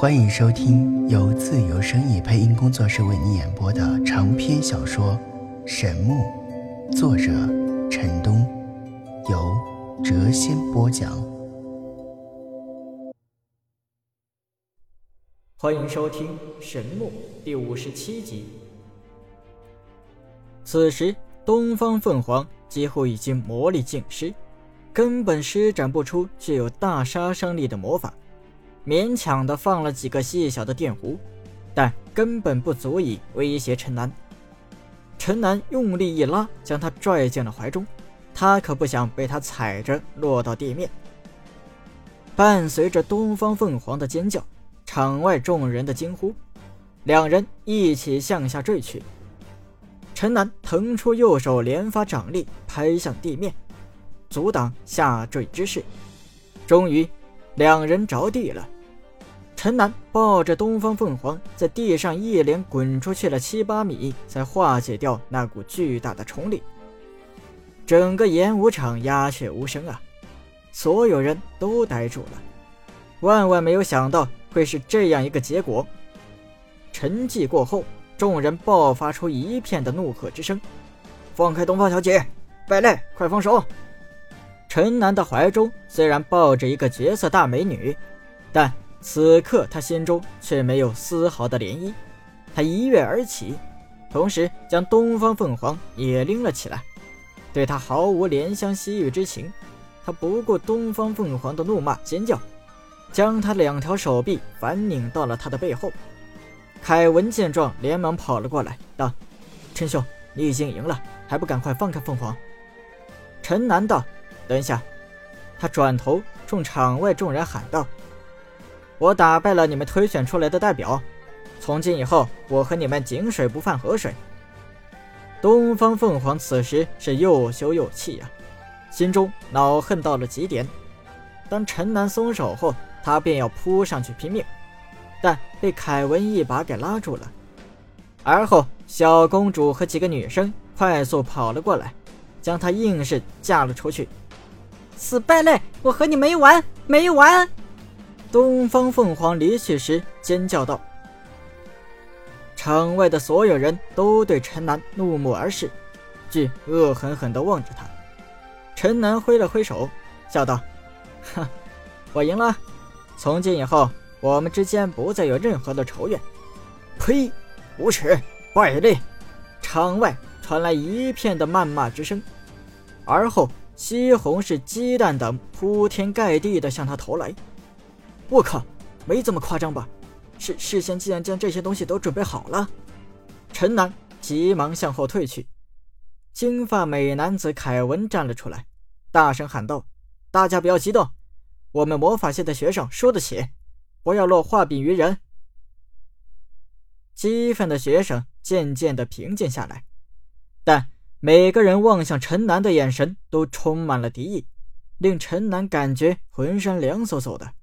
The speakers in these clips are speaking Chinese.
欢迎收听由自由声意配音工作室为你演播的长篇小说《神木》，作者陈东，由谪仙播讲。欢迎收听《神木》第五十七集。此时，东方凤凰几乎已经魔力尽失，根本施展不出具有大杀伤力的魔法。勉强的放了几个细小的电弧，但根本不足以威胁陈南。陈南用力一拉，将他拽进了怀中。他可不想被他踩着落到地面。伴随着东方凤凰的尖叫，场外众人的惊呼，两人一起向下坠去。陈南腾出右手，连发掌力拍向地面，阻挡下坠之势。终于，两人着地了。陈南抱着东方凤凰在地上一连滚出去了七八米，才化解掉那股巨大的冲力。整个演武场鸦雀无声啊，所有人都呆住了，万万没有想到会是这样一个结果。沉寂过后，众人爆发出一片的怒喝之声：“放开东方小姐，败类，快放手！”陈南的怀中虽然抱着一个绝色大美女，但……此刻他心中却没有丝毫的涟漪，他一跃而起，同时将东方凤凰也拎了起来，对他毫无怜香惜玉之情。他不顾东方凤凰的怒骂尖叫，将他两条手臂反拧到了他的背后。凯文见状，连忙跑了过来，道：“陈兄，你已经赢了，还不赶快放开凤凰？”陈楠道：“等一下。”他转头冲场外众人喊道。我打败了你们推选出来的代表，从今以后，我和你们井水不犯河水。东方凤凰此时是又羞又气呀，心中恼恨到了极点。当陈南松手后，他便要扑上去拼命，但被凯文一把给拉住了。而后，小公主和几个女生快速跑了过来，将他硬是架了出去。死败类，我和你没完，没完！东方凤凰离去时尖叫道：“场外的所有人都对陈南怒目而视，俱恶狠狠地望着他。”陈南挥了挥手，笑道：“哼，我赢了。从今以后，我们之间不再有任何的仇怨。”呸！无耻！败类！场外传来一片的谩骂之声，而后西红柿鸡蛋等铺天盖地地向他投来。我靠，没这么夸张吧？事事先既然将这些东西都准备好了，陈南急忙向后退去。金发美男子凯文站了出来，大声喊道：“大家不要激动，我们魔法系的学生输得起，不要落画柄于人。”激愤的学生渐渐的平静下来，但每个人望向陈南的眼神都充满了敌意，令陈南感觉浑身凉飕飕的。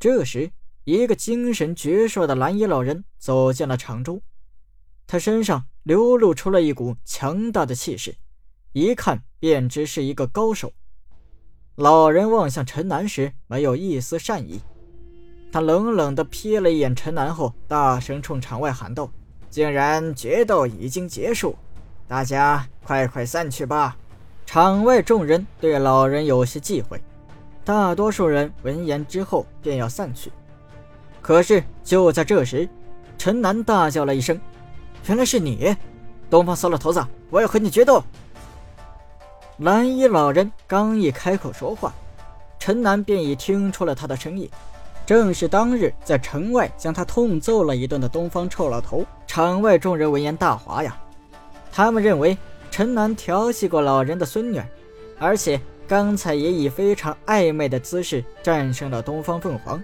这时，一个精神矍铄的蓝衣老人走进了场中，他身上流露出了一股强大的气势，一看便知是一个高手。老人望向陈南时，没有一丝善意，他冷冷地瞥了一眼陈南后，大声冲场外喊道：“竟然决斗已经结束，大家快快散去吧！”场外众人对老人有些忌讳。大多数人闻言之后便要散去，可是就在这时，陈南大叫了一声：“原来是你，东方骚老头子！我要和你决斗！”蓝衣老人刚一开口说话，陈南便已听出了他的声音，正是当日在城外将他痛揍了一顿的东方臭老头。场外众人闻言大哗呀，他们认为陈南调戏过老人的孙女，而且。刚才也以非常暧昧的姿势战胜了东方凤凰，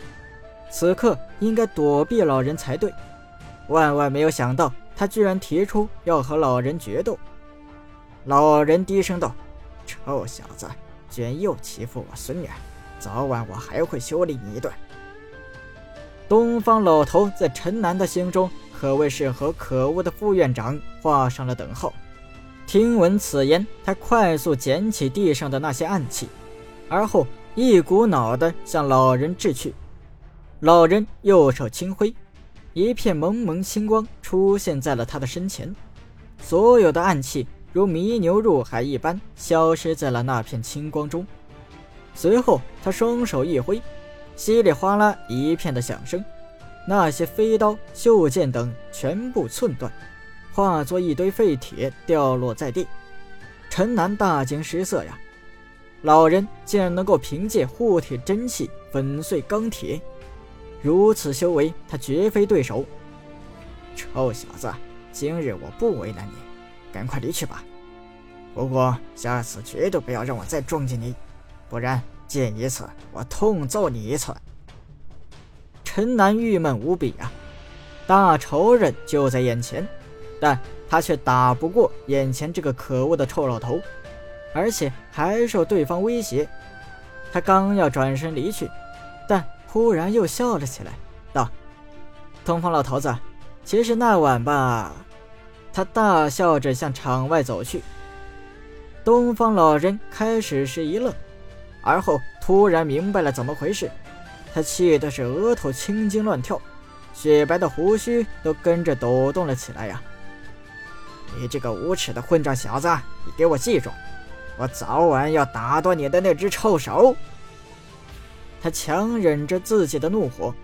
此刻应该躲避老人才对。万万没有想到，他居然提出要和老人决斗。老人低声道：“臭小子，居然又欺负我孙女，早晚我还会修理你一顿。”东方老头在陈南的心中可谓是和可恶的副院长画上了等号。听闻此言，他快速捡起地上的那些暗器，而后一股脑地向老人掷去。老人右手轻挥，一片蒙蒙星光出现在了他的身前，所有的暗器如迷牛入海一般消失在了那片青光中。随后，他双手一挥，稀里哗啦一片的响声，那些飞刀、袖剑等全部寸断，化作一堆废铁掉落在地。陈南大惊失色呀！老人竟然能够凭借护体真气粉碎钢铁，如此修为，他绝非对手。臭小子，今日我不为难你，赶快离去吧。不过下次绝对不要让我再撞见你。不然见一次，我痛揍你一次。陈南郁闷无比啊，大仇人就在眼前，但他却打不过眼前这个可恶的臭老头，而且还受对方威胁。他刚要转身离去，但忽然又笑了起来，道：“东方老头子，其实那晚吧。”他大笑着向场外走去。东方老人开始是一愣。而后突然明白了怎么回事，他气的是额头青筋乱跳，雪白的胡须都跟着抖动了起来呀！你这个无耻的混账小子，你给我记住，我早晚要打断你的那只臭手！他强忍着自己的怒火，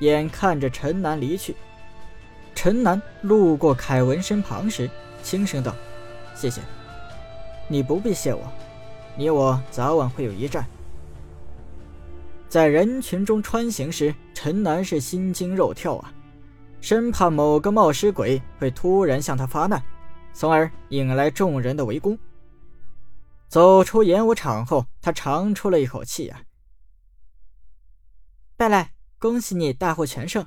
眼看着陈南离去。陈南路过凯文身旁时，轻声道：“谢谢，你不必谢我。”你我早晚会有一战。在人群中穿行时，陈南是心惊肉跳啊，生怕某个冒失鬼会突然向他发难，从而引来众人的围攻。走出演武场后，他长出了一口气啊！败类，恭喜你大获全胜！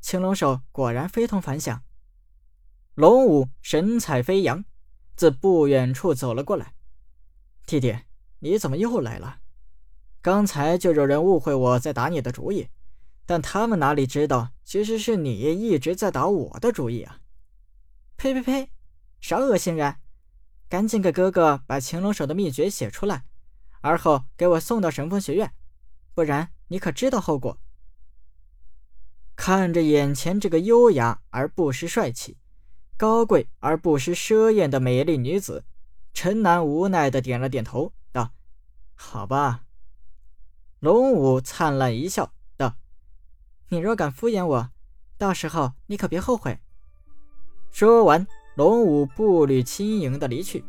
青龙手果然非同凡响。龙武神采飞扬，自不远处走了过来。弟弟，你怎么又来了？刚才就有人误会我在打你的主意，但他们哪里知道，其实是你一直在打我的主意啊！呸呸呸，少恶心人！赶紧给哥哥把擒龙手的秘诀写出来，而后给我送到神风学院，不然你可知道后果？看着眼前这个优雅而不失帅气、高贵而不失奢艳的美丽女子。陈南无奈的点了点头，道：“好吧。”龙武灿烂一笑，道：“你若敢敷衍我，到时候你可别后悔。”说完，龙武步履轻盈的离去。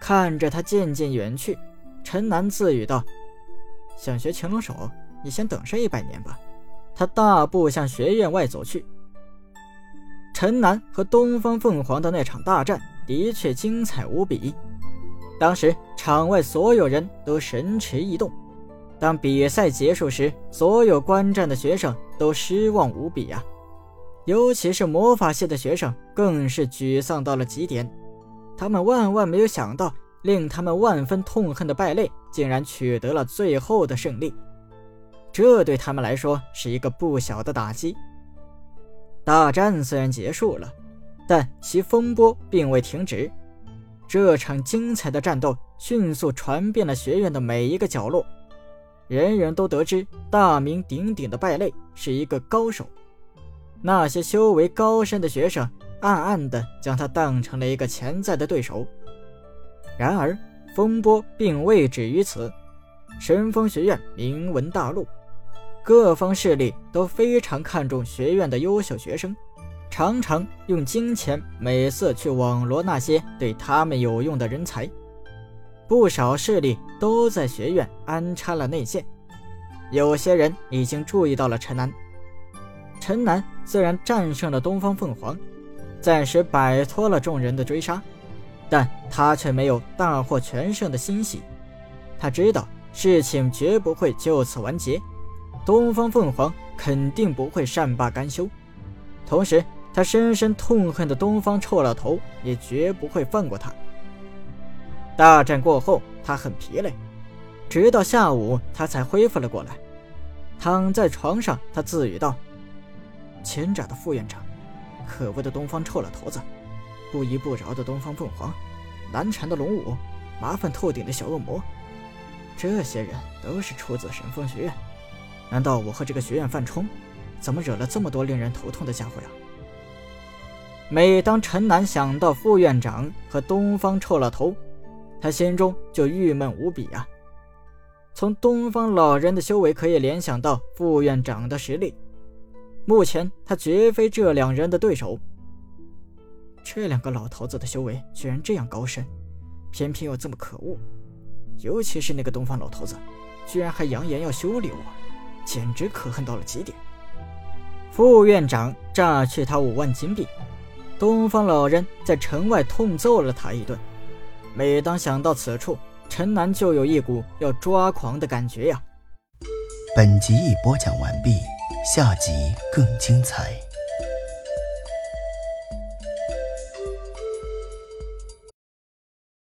看着他渐渐远去，陈南自语道：“想学擒龙手，你先等上一百年吧。”他大步向学院外走去。陈南和东方凤凰的那场大战。的确精彩无比，当时场外所有人都神驰异动。当比赛结束时，所有观战的学生都失望无比呀，尤其是魔法系的学生更是沮丧到了极点。他们万万没有想到，令他们万分痛恨的败类竟然取得了最后的胜利，这对他们来说是一个不小的打击。大战虽然结束了。但其风波并未停止，这场精彩的战斗迅速传遍了学院的每一个角落，人人都得知大名鼎鼎的败类是一个高手。那些修为高深的学生暗暗地将他当成了一个潜在的对手。然而，风波并未止于此，神风学院名闻大陆，各方势力都非常看重学院的优秀学生。常常用金钱美色去网罗那些对他们有用的人才，不少势力都在学院安插了内线。有些人已经注意到了陈南。陈南虽然战胜了东方凤凰，暂时摆脱了众人的追杀，但他却没有大获全胜的欣喜。他知道事情绝不会就此完结，东方凤凰肯定不会善罢甘休，同时。他深深痛恨的东方臭老头也绝不会放过他。大战过后，他很疲累，直到下午他才恢复了过来。躺在床上，他自语道：“前爪的副院长，可恶的东方臭老头子，不依不饶的东方凤凰，难缠的龙武，麻烦透顶的小恶魔，这些人都是出自神风学院。难道我和这个学院犯冲？怎么惹了这么多令人头痛的家伙呀？每当陈南想到副院长和东方臭老头，他心中就郁闷无比啊。从东方老人的修为可以联想到副院长的实力，目前他绝非这两人的对手。这两个老头子的修为居然这样高深，偏偏又这么可恶，尤其是那个东方老头子，居然还扬言要修理我，简直可恨到了极点。副院长榨去他五万金币，东方老人在城外痛揍了他一顿。每当想到此处，陈南就有一股要抓狂的感觉呀。本集已播讲完毕，下集更精彩。